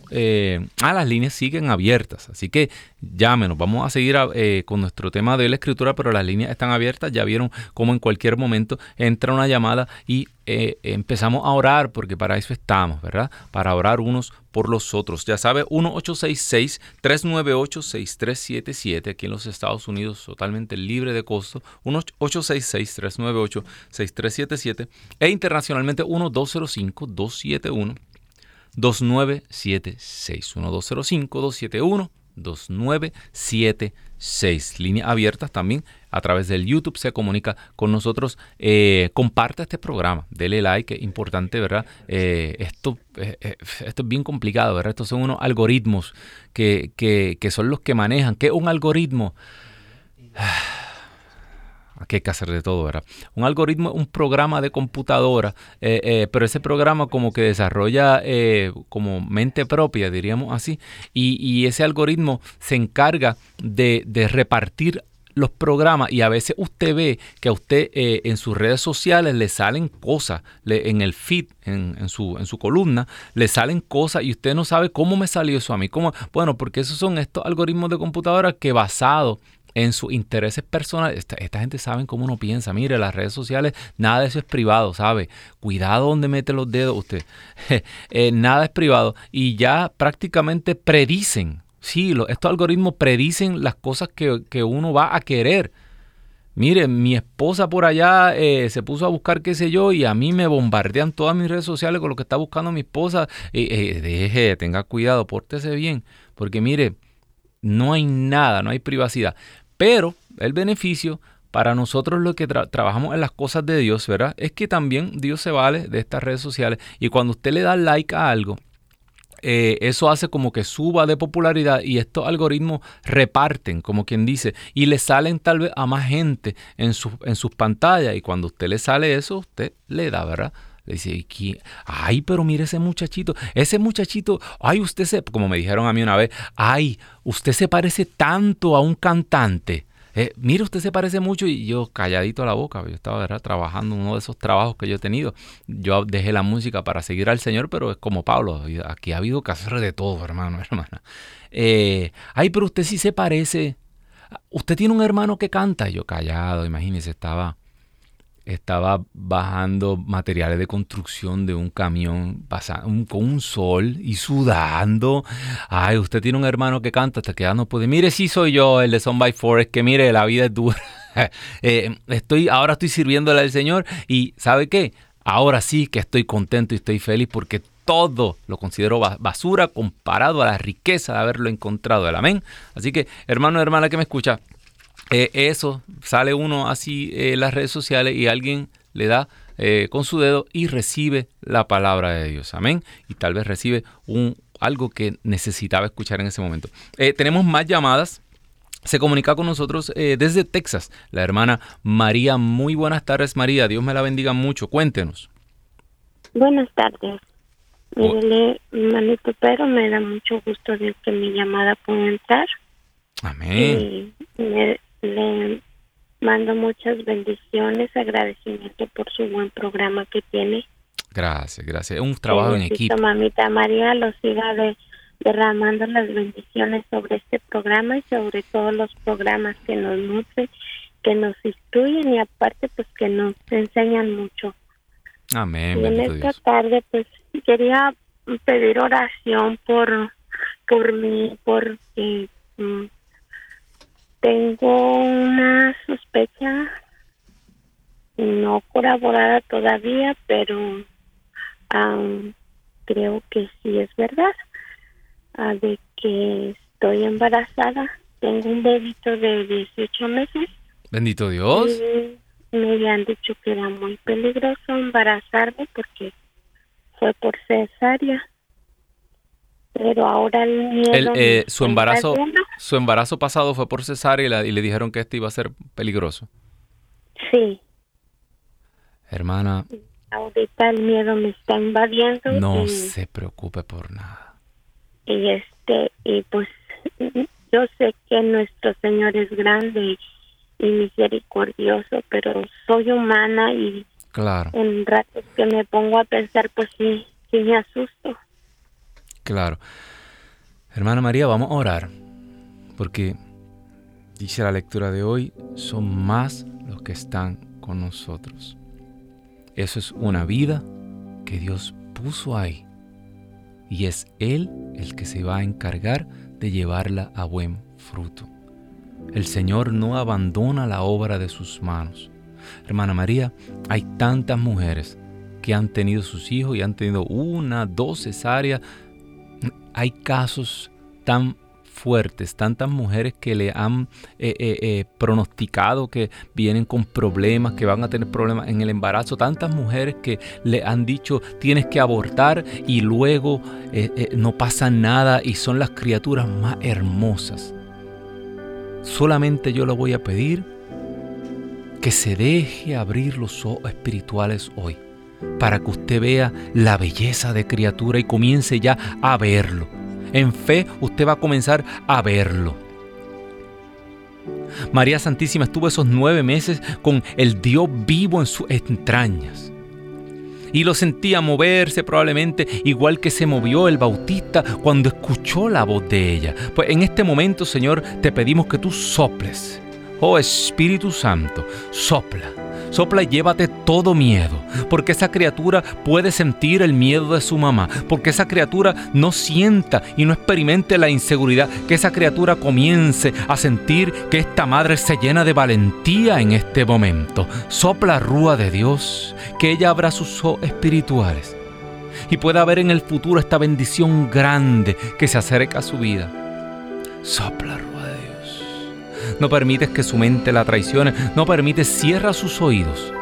ah, las líneas siguen abiertas, así que llámenos. Vamos a seguir con nuestro tema de la escritura, pero las líneas están abiertas. Ya vieron cómo en cualquier momento entra una llamada y eh, empezamos a orar, porque para eso estamos, ¿verdad? Para orar unos por los otros. Ya sabe, 1866-398-6377, aquí en los Estados Unidos, totalmente libre de costo. 1866-398-6377 e internacionalmente 1205 271 2976 1205 271 2976. Líneas abiertas también a través del YouTube se comunica con nosotros. Eh, comparte este programa, dele like, es importante, ¿verdad? Eh, esto, eh, esto es bien complicado, ¿verdad? Estos son unos algoritmos que, que, que son los que manejan. ¿Qué es un algoritmo? Aquí hay que hacer de todo, ¿verdad? Un algoritmo, un programa de computadora, eh, eh, pero ese programa como que desarrolla eh, como mente propia, diríamos así, y, ese algoritmo se encarga de, repartir los programas y a veces usted ve que a usted en sus redes sociales le salen cosas, en el feed, en, su, columna, le salen cosas y usted no sabe cómo me salió eso a mí. Bueno, porque esos son estos algoritmos de computadora que basado en sus intereses personales. Esta, gente sabe cómo uno piensa. Mire, las redes sociales, nada de eso es privado, ¿sabe? Cuidado donde mete los dedos usted. Eh, nada es privado. Y ya prácticamente predicen, sí, estos algoritmos predicen las cosas que, uno va a querer Mire, mi esposa por allá eh, se puso a buscar qué sé yo y a mí me bombardean todas mis redes sociales con lo que está buscando mi esposa. Eh, eh, deje, tenga cuidado, pórtese bien. Porque mire, no hay nada, no hay privacidad. Pero el beneficio para nosotros lo que trabajamos en las cosas de Dios, ¿verdad? Es que también Dios se vale de estas redes sociales. Y cuando usted le da like a algo, eh, eso hace como que suba de popularidad y estos algoritmos reparten, como quien dice, y le salen tal vez a más gente en, en sus pantallas. Y cuando usted le sale eso, usted le da, ¿verdad? Dice, ay, pero mire ese muchachito, ese muchachito, ay, usted se, como me dijeron a mí una vez, ay, usted se parece tanto a un cantante. Eh, mire, usted se parece mucho y yo calladito a la boca, yo estaba ¿verdad? trabajando uno de esos trabajos que yo he tenido. Yo dejé la música para seguir al Señor, pero es como Pablo, aquí ha habido que hacer de todo, hermano, hermana. Eh, ay, pero usted sí se parece. Usted tiene un hermano que canta. yo callado, imagínese, estaba estaba bajando materiales de construcción de un camión con un sol y sudando. Ay, usted tiene un hermano que canta hasta que ya no puede. Mire, sí soy yo, el de Son by Forest, que mire, la vida es dura. Eh, estoy, ahora estoy sirviéndole al Señor y ¿sabe qué? Ahora sí que estoy contento y estoy feliz porque todo lo considero basura comparado a la riqueza de haberlo encontrado. El amén. Así que, hermano, hermana que me escucha, eh, eso, sale uno así en las redes sociales y alguien le da eh, con su dedo y recibe la palabra de Dios. Amén. Y tal vez recibe un, algo que necesitaba escuchar en ese momento. Eh, tenemos más llamadas. Se comunica con nosotros desde Texas la hermana María. Muy buenas tardes, María. Dios me la bendiga mucho. Cuéntenos. Buenas tardes. Mire, manito, pero me da mucho gusto de que mi llamada pueda entrar. Amén. Le mando muchas bendiciones, agradecimiento por su buen programa que tiene. Gracias, gracias. Un trabajo en equipo. Mamita María lo siga derramando las bendiciones sobre este programa y sobre todos los programas que nos nutren, que nos instruyen y aparte pues que nos enseñan mucho. Amén. Y en esta tarde pues quería pedir oración por por mí, porque mm, tengo una sospecha no corroborada todavía, pero creo que sí es verdad, ah, de que estoy embarazada. Tengo un bebito de 18 meses. Bendito Dios. me habían dicho que era muy peligroso embarazarme porque fue por cesárea pero ahora el miedo eh, su embarazo su embarazo pasado fue por cesárea y, le dijeron que este iba a ser peligroso. Sí. Hermana. Ahorita el miedo me está invadiendo no se preocupe por nada. y este y pues yo sé que nuestro señor es grande y misericordioso pero soy humana y claro. en ratos que me pongo a pensar pues sí sí me asusto Claro. Hermana María, vamos a orar, porque dice la lectura de hoy, son más los que están con nosotros. Eso es una vida que Dios puso ahí. Y es Él el que se va a encargar de llevarla a buen fruto. El Señor no abandona la obra de sus manos. Hermana María, hay tantas mujeres que han tenido sus hijos y han tenido una, dos cesáreas hay casos tan fuertes, tantas mujeres que le han eh, eh, eh, pronosticado que vienen con problemas, que van a tener problemas en el embarazo, tantas mujeres que le han dicho tienes que abortar y luego no pasa nada y son las criaturas más hermosas. Solamente yo le voy a pedir que se deje abrir los ojos espirituales hoy para que usted vea la belleza de criatura y comience ya a verlo. En fe usted va a comenzar a verlo. María Santísima estuvo esos nueve meses con el Dios vivo en sus entrañas. Y lo sentía moverse probablemente igual que se movió el Bautista cuando escuchó la voz de ella. Pues en este momento, Señor, te pedimos que tú soples. Oh Espíritu Santo, sopla Sopla y llévate todo miedo, porque esa criatura puede sentir el miedo de su mamá, porque esa criatura no sienta y no experimente la inseguridad, que esa criatura comience a sentir que esta madre se llena de valentía en este momento. Sopla rúa de Dios, que ella abra sus ojos espirituales y pueda ver en el futuro esta bendición grande que se acerca a su vida. Sopla rúa. No permites que su mente la traicione, no permites, cierra sus oídos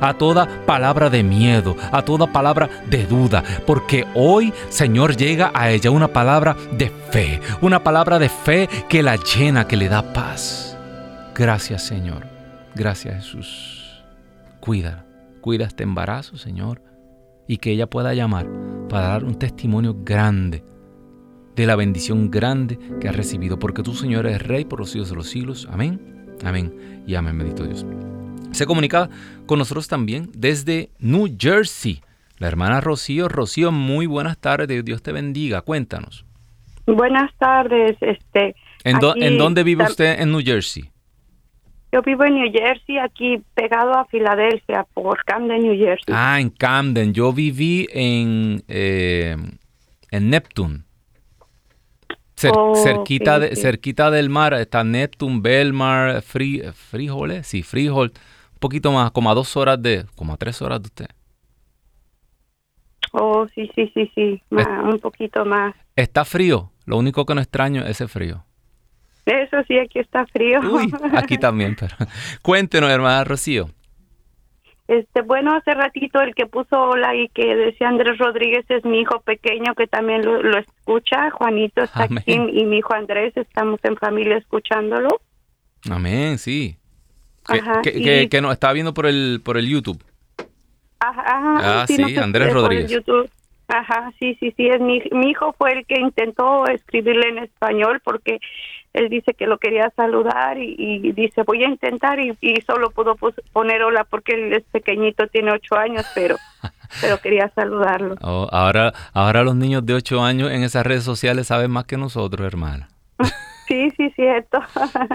a toda palabra de miedo, a toda palabra de duda, porque hoy, Señor, llega a ella una palabra de fe, una palabra de fe que la llena, que le da paz. Gracias, Señor. Gracias, Jesús. Cuida, cuida este embarazo, Señor, y que ella pueda llamar para dar un testimonio grande de la bendición grande que ha recibido, porque tú, Señor, eres Rey por los siglos de los siglos. Amén, amén y amén, bendito Dios se comunica con nosotros también desde New Jersey. La hermana Rocío. Rocío, muy buenas tardes. Dios te bendiga. Cuéntanos. Buenas tardes. Este, ¿En, ¿en dónde vive usted en New Jersey? Yo vivo en New Jersey, aquí pegado a Filadelfia, por Camden, New Jersey. Ah, en Camden. Yo viví en, eh, en Neptune. Oh, cerquita, de, cerquita del mar está Neptune, Belmar, Free, Freehold, sí, Freehold poquito más, como a dos horas de, como a tres horas de usted. Oh, sí, sí, sí, sí, un poquito más. Está frío, lo único que no extraño es ese frío. Eso sí, aquí está frío. Uy, aquí también, pero cuéntenos, hermana Rocío. Este, bueno, hace ratito el que puso hola y que decía Andrés Rodríguez es mi hijo pequeño que también lo, escucha. Juanito está aquí y mi hijo Andrés, estamos en familia escuchándolo. Amén, sí. Que, que, nos estaba viendo por el, por el YouTube. Ajá, ajá, ah, sí, Andrés Rodríguez. Ajá, sí, sí, sí, es mi, mi hijo fue el que intentó escribirle en español porque él dice que lo quería saludar y, dice voy a intentar y, solo pudo poner hola porque él es pequeñito, tiene ocho años, pero pero quería saludarlo. Oh, ahora, ahora los niños de ocho años en esas redes sociales saben más que nosotros, hermana. Sí, sí, cierto.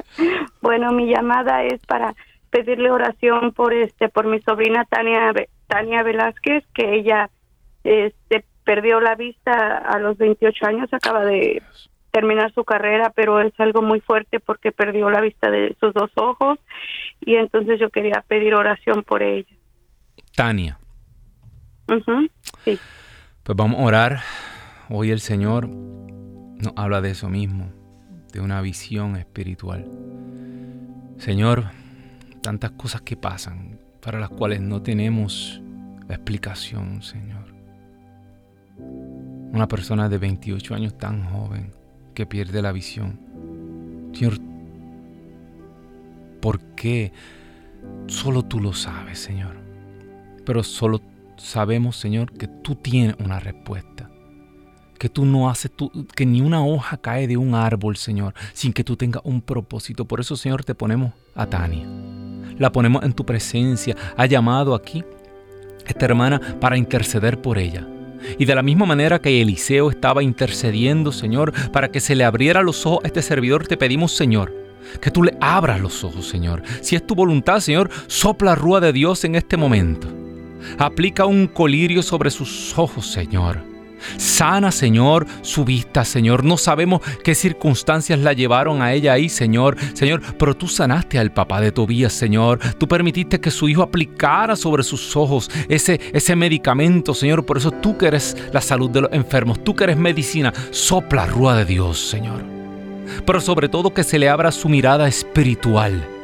bueno, mi llamada es para pedirle oración por este por mi sobrina Tania Tania Velázquez que ella este perdió la vista a los 28 años, acaba de terminar su carrera, pero es algo muy fuerte porque perdió la vista de sus dos ojos y entonces yo quería pedir oración por ella. Tania. sí. Pues vamos a orar. Hoy el Señor nos habla de eso mismo de una visión espiritual. Señor, tantas cosas que pasan para las cuales no tenemos explicación, Señor. Una persona de 28 años tan joven que pierde la visión. Señor, ¿por qué? Solo tú lo sabes, Señor. Pero solo sabemos, Señor, que tú tienes una respuesta que tú no haces, que ni una hoja cae de un árbol, Señor, sin que tú tengas un propósito. Por eso, Señor, te ponemos a Tania. La ponemos en tu presencia. Ha llamado aquí esta hermana para interceder por ella. Y de la misma manera que Eliseo estaba intercediendo, Señor, para que se le abriera los ojos a este servidor, te pedimos, Señor, que tú le abras los ojos, Señor. Si es tu voluntad, Señor, sopla rúa de Dios en este momento. Aplica un colirio sobre sus ojos, Señor Sana, Señor, su vista, Señor. No sabemos qué circunstancias la llevaron a ella ahí, Señor. Señor, pero tú sanaste al papá de Tobías, Señor. Tú permitiste que su hijo aplicara sobre sus ojos ese, ese medicamento, Señor. Por eso tú que eres la salud de los enfermos, tú que eres medicina, sopla rúa de Dios, Señor. Pero sobre todo que se le abra su mirada espiritual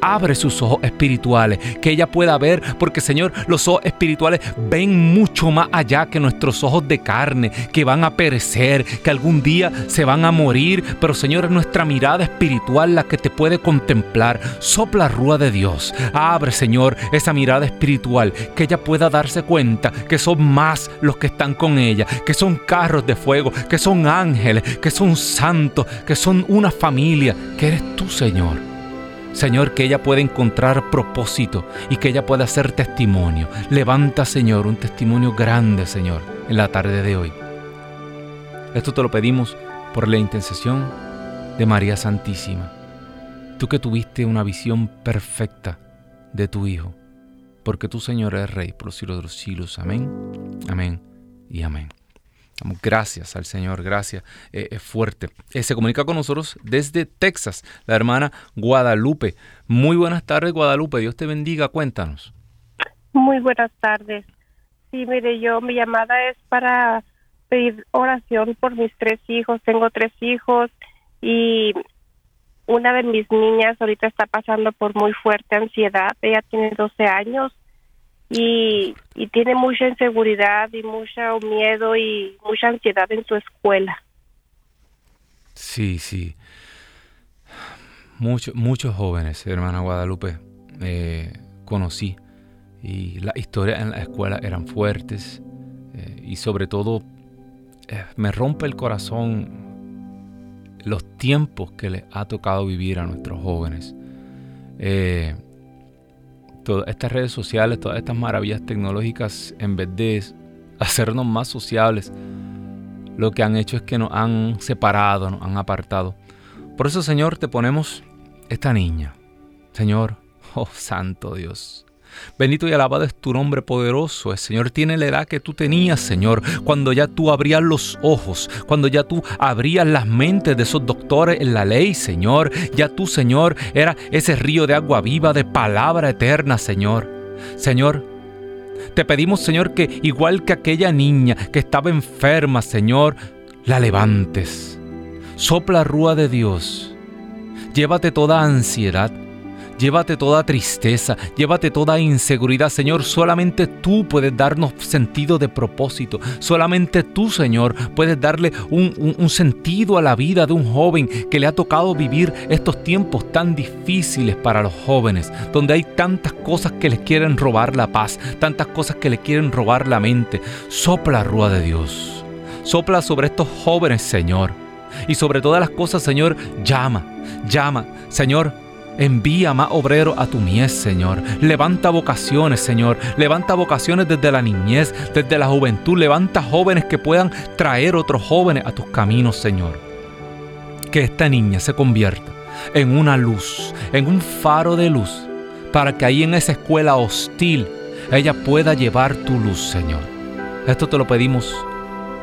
Abre sus ojos espirituales, que ella pueda ver, porque Señor, los ojos espirituales ven mucho más allá que nuestros ojos de carne, que van a perecer, que algún día se van a morir, pero Señor, es nuestra mirada espiritual la que te puede contemplar. Sopla rúa de Dios. Abre, Señor, esa mirada espiritual, que ella pueda darse cuenta que son más los que están con ella, que son carros de fuego, que son ángeles, que son santos, que son una familia, que eres tú, Señor. Señor, que ella pueda encontrar propósito y que ella pueda hacer testimonio. Levanta, Señor, un testimonio grande, Señor, en la tarde de hoy. Esto te lo pedimos por la intercesión de María Santísima. Tú que tuviste una visión perfecta de tu Hijo, porque tú, Señor, eres Rey por los siglos de los siglos. Amén, amén y amén. Gracias al Señor, gracias, eh, es fuerte. Eh, se comunica con nosotros desde Texas, la hermana Guadalupe. Muy buenas tardes, Guadalupe, Dios te bendiga, cuéntanos. Muy buenas tardes. Sí, mire, yo mi llamada es para pedir oración por mis tres hijos. Tengo tres hijos y una de mis niñas ahorita está pasando por muy fuerte ansiedad. Ella tiene 12 años y, tiene mucha inseguridad y mucho miedo y mucha ansiedad en su escuela. Sí, sí. Muchos, muchos jóvenes, hermana Guadalupe, eh, conocí y las historias en la escuela eran fuertes eh, y sobre todo eh, me rompe el corazón los tiempos que les ha tocado vivir a nuestros jóvenes. Eh, todas estas redes sociales, todas estas maravillas tecnológicas, en vez de hacernos más sociables, lo que han hecho es que nos han separado, nos han apartado. Por eso, Señor, te ponemos esta niña. Señor, oh Santo Dios, Bendito y alabado es tu nombre poderoso. El Señor tiene la edad que tú tenías, Señor, cuando ya tú abrías los ojos, cuando ya tú abrías las mentes de esos doctores en la ley, Señor. Ya tú, Señor, era ese río de agua viva, de palabra eterna, Señor. Señor, te pedimos, Señor, que igual que aquella niña que estaba enferma, Señor, la levantes. Sopla rúa de Dios. Llévate toda ansiedad, Llévate toda tristeza, llévate toda inseguridad, Señor. Solamente tú puedes darnos sentido de propósito. Solamente tú, Señor, puedes darle un, sentido a la vida de un joven que le ha tocado vivir estos tiempos tan difíciles para los jóvenes, donde hay tantas cosas que les quieren robar la paz, tantas cosas que les quieren robar la mente. Sopla, Rúa de Dios. Sopla sobre estos jóvenes, Señor. Y sobre todas las cosas, Señor, llama, llama, Señor Envía más obreros a tu mies, Señor. Levanta vocaciones, Señor. Levanta vocaciones desde la niñez, desde la juventud. Levanta jóvenes que puedan traer otros jóvenes a tus caminos, Señor. Que esta niña se convierta en una luz, en un faro de luz, para que ahí en esa escuela hostil ella pueda llevar tu luz, Señor. Esto te lo pedimos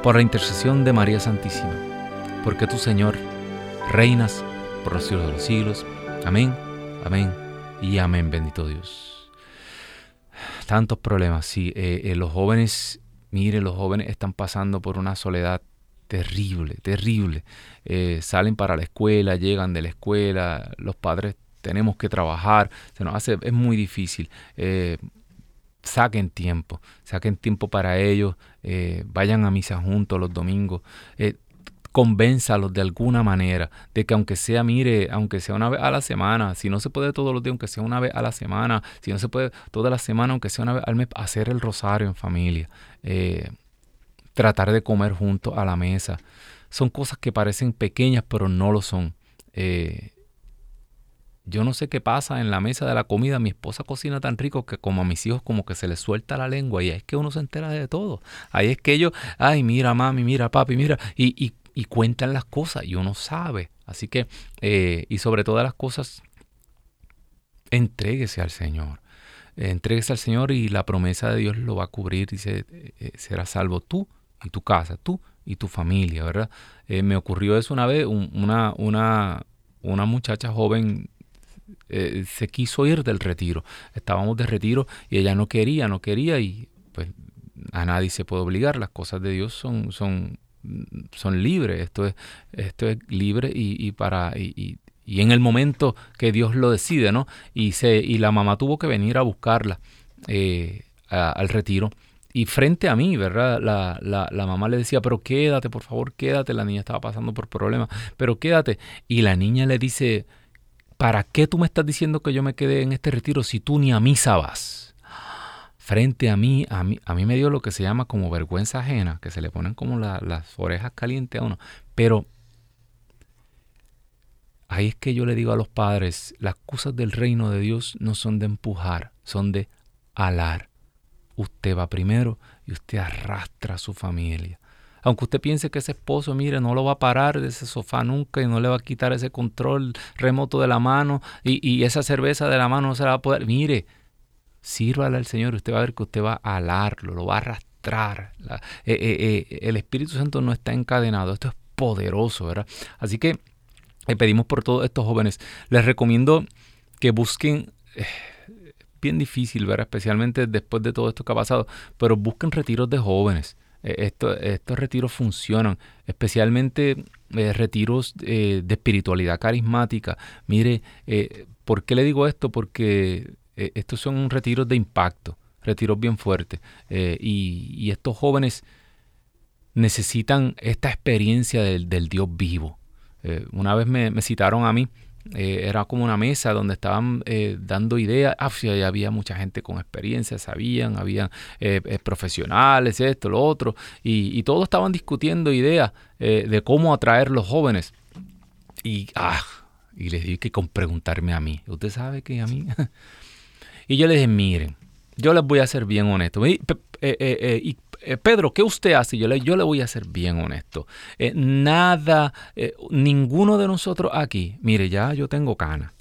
por la intercesión de María Santísima, porque tú, Señor, reinas por los siglos de los siglos. Amén. Amén y amén, bendito Dios. Tantos problemas, sí. Eh, eh, los jóvenes, mire, los jóvenes están pasando por una soledad terrible, terrible. Eh, salen para la escuela, llegan de la escuela, los padres tenemos que trabajar, se nos hace, es muy difícil. saquen tiempo, saquen tiempo para ellos, vayan a misa juntos los domingos convénzalos de alguna manera de que aunque sea, mire, aunque sea una vez a la semana, si no se puede todos los días, aunque sea una vez a la semana, si no se puede toda la semana, aunque sea una vez al mes, hacer el rosario en familia, eh, tratar de comer juntos a la mesa. Son cosas que parecen pequeñas, pero no lo son. Eh, yo no sé qué pasa en la mesa de la comida. Mi esposa cocina tan rico que como a mis hijos como que se les suelta la lengua y es que uno se entera de todo. Ahí es que ellos, ay, mira mami, mira papi, mira. Y, y y cuentan las cosas y uno sabe. Así que, eh, y sobre todas las cosas, entréguese al Señor. Entréguese al Señor y la promesa de Dios lo va a cubrir. Dice, eh, eh, será salvo tú y tu casa, tú y tu familia, ¿verdad? me ocurrió eso una vez, una, una, una muchacha joven se quiso ir del retiro. Estábamos de retiro y ella no quería, no quería y pues a nadie se puede obligar. Las cosas de Dios son, son son libres, esto es, esto es libre y, para y, en el momento que Dios lo decide, ¿no? Y, se, y la mamá tuvo que venir a buscarla eh, al retiro. Y frente a mí, ¿verdad? La, la, la, mamá le decía, pero quédate, por favor, quédate. La niña estaba pasando por problemas, pero quédate. Y la niña le dice, ¿para qué tú me estás diciendo que yo me quede en este retiro si tú ni a misa vas? Frente a mí, a mí, a mí me dio lo que se llama como vergüenza ajena, que se le ponen como las orejas calientes a uno. Pero ahí es que yo le digo a los padres, las cosas del reino de Dios no son de empujar, son de alar. Usted va primero y usted arrastra a su familia. Aunque usted piense que ese esposo, mire, no lo va a parar de ese sofá nunca y no le va a quitar ese control remoto de la mano y, esa cerveza de la mano no se la va a poder. Mire, sírvale al Señor usted va a ver que usted va a alarlo, lo va a arrastrar. Eh, eh, eh, el Espíritu Santo no está encadenado, esto es poderoso, ¿verdad? Así que pedimos por todos estos jóvenes. Les recomiendo que busquen bien difícil, ¿verdad? especialmente después de todo esto que ha pasado, pero busquen retiros de jóvenes. Estos retiros funcionan, especialmente retiros de espiritualidad carismática. Mire, ¿por qué le digo esto? Porque estos son retiros de impacto, retiros bien fuertes. Y, estos jóvenes necesitan esta experiencia del, Dios vivo. una vez me citaron a mí eh, era como una mesa donde estaban eh, dando ideas. Ah, había mucha gente con experiencia, sabían, había eh, profesionales, esto, lo otro, y, todos estaban discutiendo ideas de cómo atraer los jóvenes. Y, ah, y les dije que con preguntarme a mí. ¿Usted sabe que a mí? y yo les dije, miren, yo les voy a ser bien honesto. Y, y eh, Pedro, ¿qué usted hace? Yo le, yo le voy a ser bien honesto. Eh, nada, eh, ninguno de nosotros aquí, mire, ya yo tengo cana.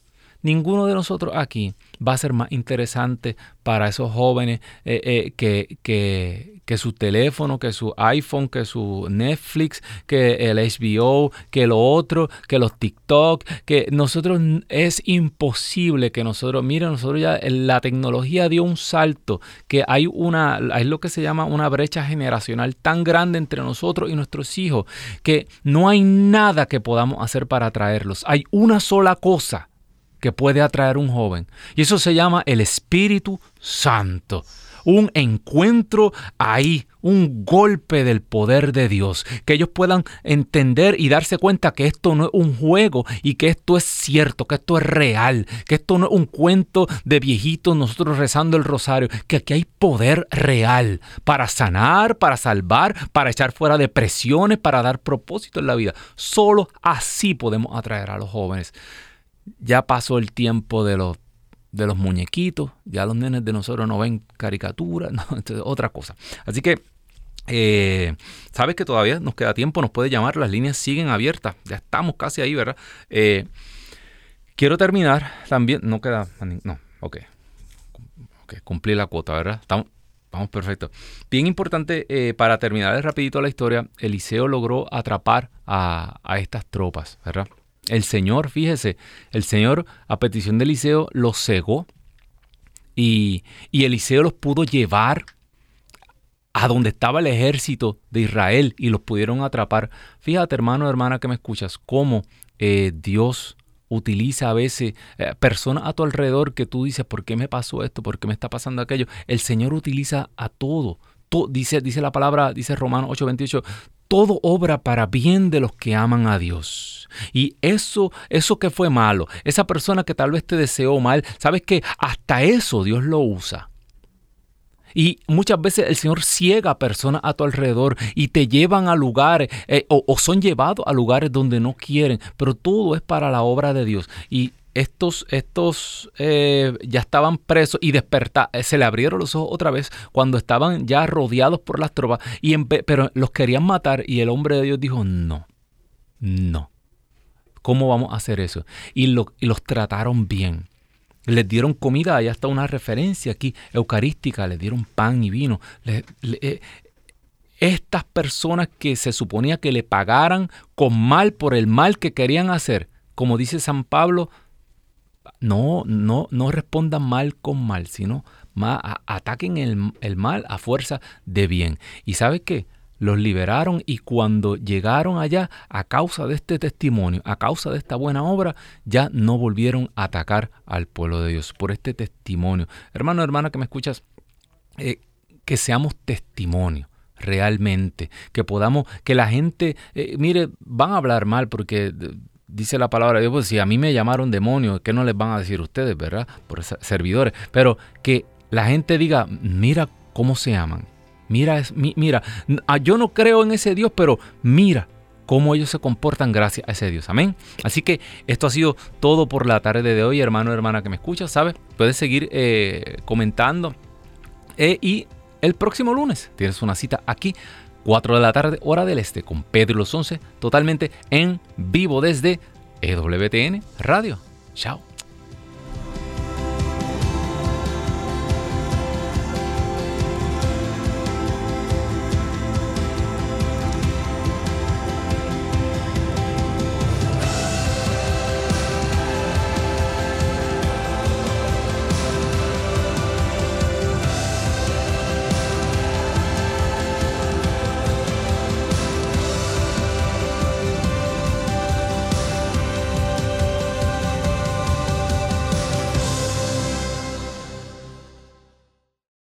Ninguno de nosotros aquí va a ser más interesante para esos jóvenes que, que, que su teléfono, que su iPhone, que su Netflix, que el HBO, que lo otro, que los TikTok, que nosotros es imposible que nosotros, miren, nosotros ya la tecnología dio un salto, que hay una, es lo que se llama una brecha generacional tan grande entre nosotros y nuestros hijos, que no hay nada que podamos hacer para atraerlos. Hay una sola cosa que puede atraer un joven. Y eso se llama el Espíritu Santo un encuentro ahí, un golpe del poder de Dios, que ellos puedan entender y darse cuenta que esto no es un juego y que esto es cierto, que esto es real, que esto no es un cuento de viejitos nosotros rezando el rosario, que aquí hay poder real para sanar, para salvar, para echar fuera depresiones, para dar propósito en la vida. Solo así podemos atraer a los jóvenes. Ya pasó el tiempo de los de los muñequitos, ya los nenes de nosotros no ven caricaturas, no, otra cosa. Así que, eh, sabes que todavía nos queda tiempo, nos puede llamar, las líneas siguen abiertas, ya estamos casi ahí, ¿verdad? Eh, quiero terminar también, no queda, no, ok, okay cumplí la cuota, ¿verdad? Estamos, Vamos, perfecto. Bien importante, eh, para terminar rapidito la historia, Eliseo logró atrapar a, a estas tropas, ¿verdad? El Señor, fíjese, el Señor a petición de Eliseo los cegó y, y Eliseo los pudo llevar a donde estaba el ejército de Israel y los pudieron atrapar. Fíjate, hermano, hermana que me escuchas, cómo eh, Dios utiliza a veces eh, personas a tu alrededor que tú dices, ¿por qué me pasó esto? ¿Por qué me está pasando aquello? El Señor utiliza a todo. dice, dice la palabra, dice Romanos 8:28, todo obra para bien de los que aman a Dios. Y eso, eso que fue malo, esa persona que tal vez te deseó mal, sabes que hasta eso Dios lo usa. Y muchas veces el Señor ciega a personas a tu alrededor y te llevan a lugares eh, o, son llevados a lugares donde no quieren, pero todo es para la obra de Dios. Y estos, estos eh, ya estaban presos y despertaron, eh, se le abrieron los ojos otra vez cuando estaban ya rodeados por las tropas, y pero los querían matar y el hombre de Dios dijo, no, no, ¿cómo vamos a hacer eso? Y, los trataron bien. Les dieron comida, hay hasta una referencia aquí eucarística, les dieron pan y vino. Eh, estas personas que se suponía que le pagaran con mal por el mal que querían hacer, como dice San Pablo, no, no, no respondan mal con mal, sino ataquen el, mal a fuerza de bien. ¿Y sabe qué? Los liberaron y cuando llegaron allá, a causa de este testimonio, a causa de esta buena obra, ya no volvieron a atacar al pueblo de Dios por este testimonio. Hermano, hermana que me escuchas, eh, que seamos testimonio realmente, que podamos, que la gente, eh, mire, van a hablar mal porque dice la palabra de Dios, pues si a mí me llamaron demonio, ¿qué no les van a decir ustedes, verdad? Por servidores. Pero que la gente diga, mira cómo se aman. Mira, mira, ah, yo no creo en ese Dios, pero mira cómo ellos se comportan gracias a ese Dios. Amén. Así que esto ha sido todo por la tarde de hoy, hermano, hermana que me escucha, ¿sabes? Puedes seguir eh, comentando. Eh, y el próximo lunes tienes una cita aquí 4 de la tarde, hora del este, con Pedro los 11, totalmente en vivo desde EWTN Radio. Chao.